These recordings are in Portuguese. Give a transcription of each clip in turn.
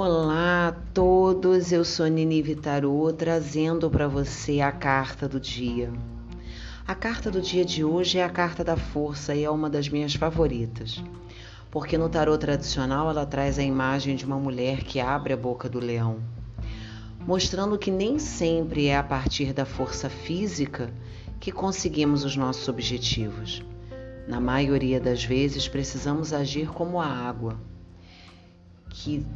Olá a todos, eu sou Nini Vitarô trazendo para você a carta do dia. A carta do dia de hoje é a carta da força e é uma das minhas favoritas, porque no tarô tradicional ela traz a imagem de uma mulher que abre a boca do leão, mostrando que nem sempre é a partir da força física que conseguimos os nossos objetivos. Na maioria das vezes precisamos agir como a água, que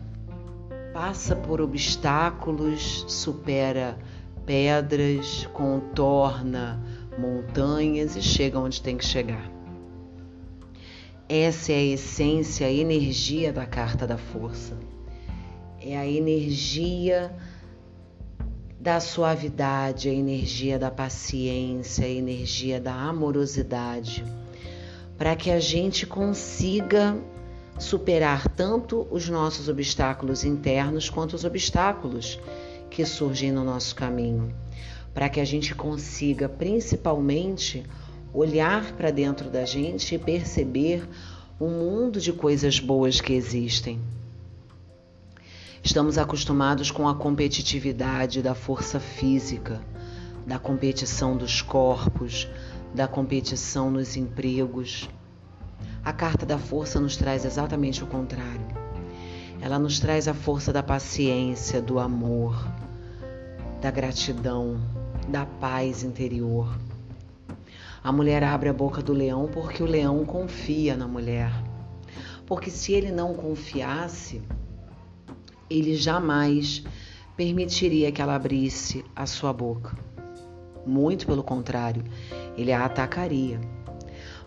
passa por obstáculos, supera pedras, contorna montanhas e chega onde tem que chegar. Essa é a essência, a energia da carta da força. É a energia da suavidade, a energia da paciência, a energia da amorosidade, para que a gente consiga superar tanto os nossos obstáculos internos quanto os obstáculos que surgem no nosso caminho, para que a gente consiga principalmente olhar para dentro da gente e perceber o mundo de coisas boas que existem. Estamos acostumados com a competitividade da força física, da competição dos corpos, da competição nos empregos a carta da força nos traz exatamente o contrário. Ela nos traz a força da paciência, do amor, da gratidão, da paz interior. A mulher abre a boca do leão porque o leão confia na mulher. Porque se ele não confiasse, ele jamais permitiria que ela abrisse a sua boca. Muito pelo contrário, ele a atacaria.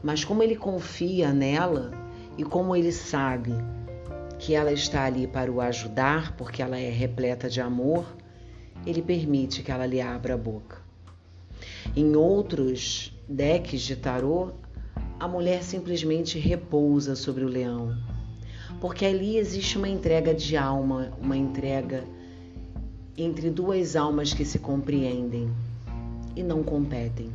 Mas como ele confia nela e como ele sabe que ela está ali para o ajudar, porque ela é repleta de amor, ele permite que ela lhe abra a boca. Em outros decks de tarô, a mulher simplesmente repousa sobre o leão, porque ali existe uma entrega de alma, uma entrega entre duas almas que se compreendem e não competem.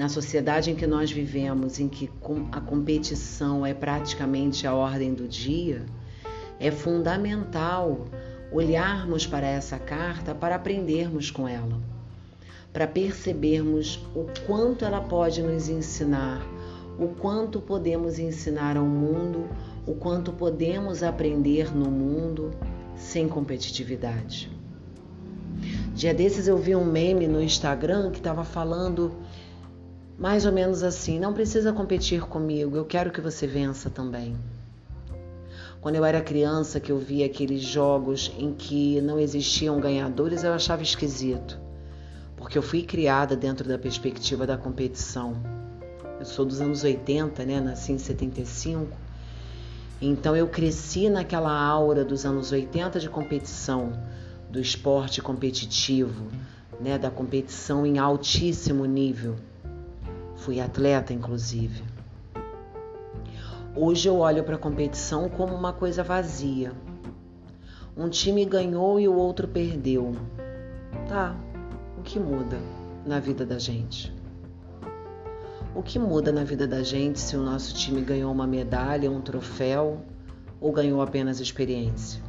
Na sociedade em que nós vivemos, em que a competição é praticamente a ordem do dia, é fundamental olharmos para essa carta para aprendermos com ela, para percebermos o quanto ela pode nos ensinar, o quanto podemos ensinar ao mundo, o quanto podemos aprender no mundo sem competitividade. Dia desses eu vi um meme no Instagram que estava falando mais ou menos assim: não precisa competir comigo, eu quero que você vença também. Quando eu era criança, que eu via aqueles jogos em que não existiam ganhadores, eu achava esquisito, porque eu fui criada dentro da perspectiva da competição. Eu sou dos anos 80, né? Nasci em 75. Então eu cresci naquela aura dos anos 80 de competição, do esporte competitivo, né, da competição em altíssimo nível. Fui atleta, inclusive. Hoje eu olho para a competição como uma coisa vazia. Um time ganhou e o outro perdeu. Tá, o que muda na vida da gente? O que muda na vida da gente se o nosso time ganhou uma medalha, um troféu ou ganhou apenas experiência?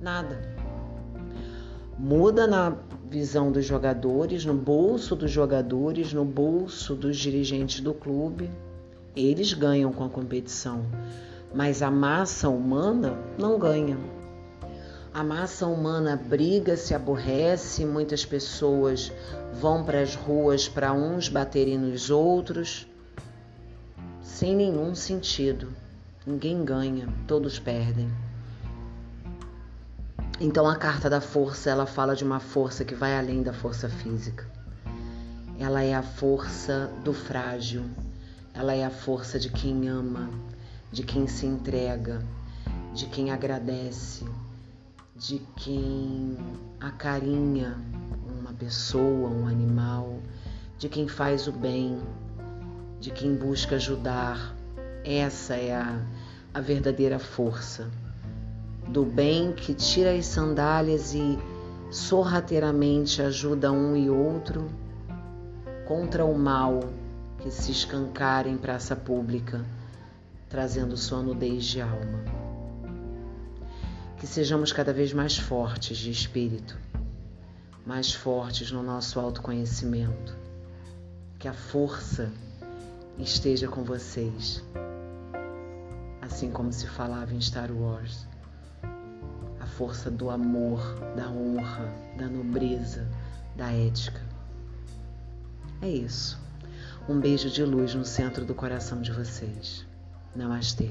Nada. Muda na visão dos jogadores, no bolso dos jogadores, no bolso dos dirigentes do clube. Eles ganham com a competição, mas a massa humana não ganha. A massa humana briga, se aborrece, muitas pessoas vão para as ruas para uns baterem nos outros, sem nenhum sentido. Ninguém ganha, todos perdem. Então a carta da força, ela fala de uma força que vai além da força física. Ela é a força do frágil. Ela é a força de quem ama, de quem se entrega, de quem agradece, de quem acarinha uma pessoa, um animal, de quem faz o bem, de quem busca ajudar. Essa é a, a verdadeira força do bem que tira as sandálias e sorrateiramente ajuda um e outro contra o mal que se escancara em praça pública, trazendo sua nudez de alma. Que sejamos cada vez mais fortes de espírito, mais fortes no nosso autoconhecimento. Que a força esteja com vocês, assim como se falava em Star Wars. Força do amor, da honra, da nobreza, da ética. É isso. Um beijo de luz no centro do coração de vocês. Namastê.